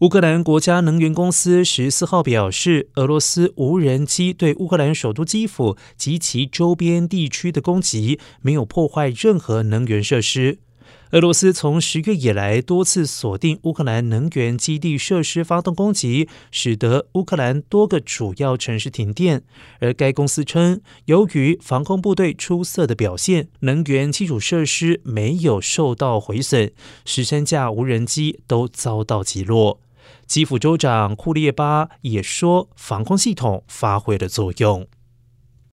乌克兰国家能源公司十四号表示，俄罗斯无人机对乌克兰首都基辅及其周边地区的攻击没有破坏任何能源设施。俄罗斯从十月以来多次锁定乌克兰能源基地设施发动攻击，使得乌克兰多个主要城市停电。而该公司称，由于防空部队出色的表现，能源基础设施没有受到毁损，十三架无人机都遭到击落。基辅州长库列巴也说，防空系统发挥了作用。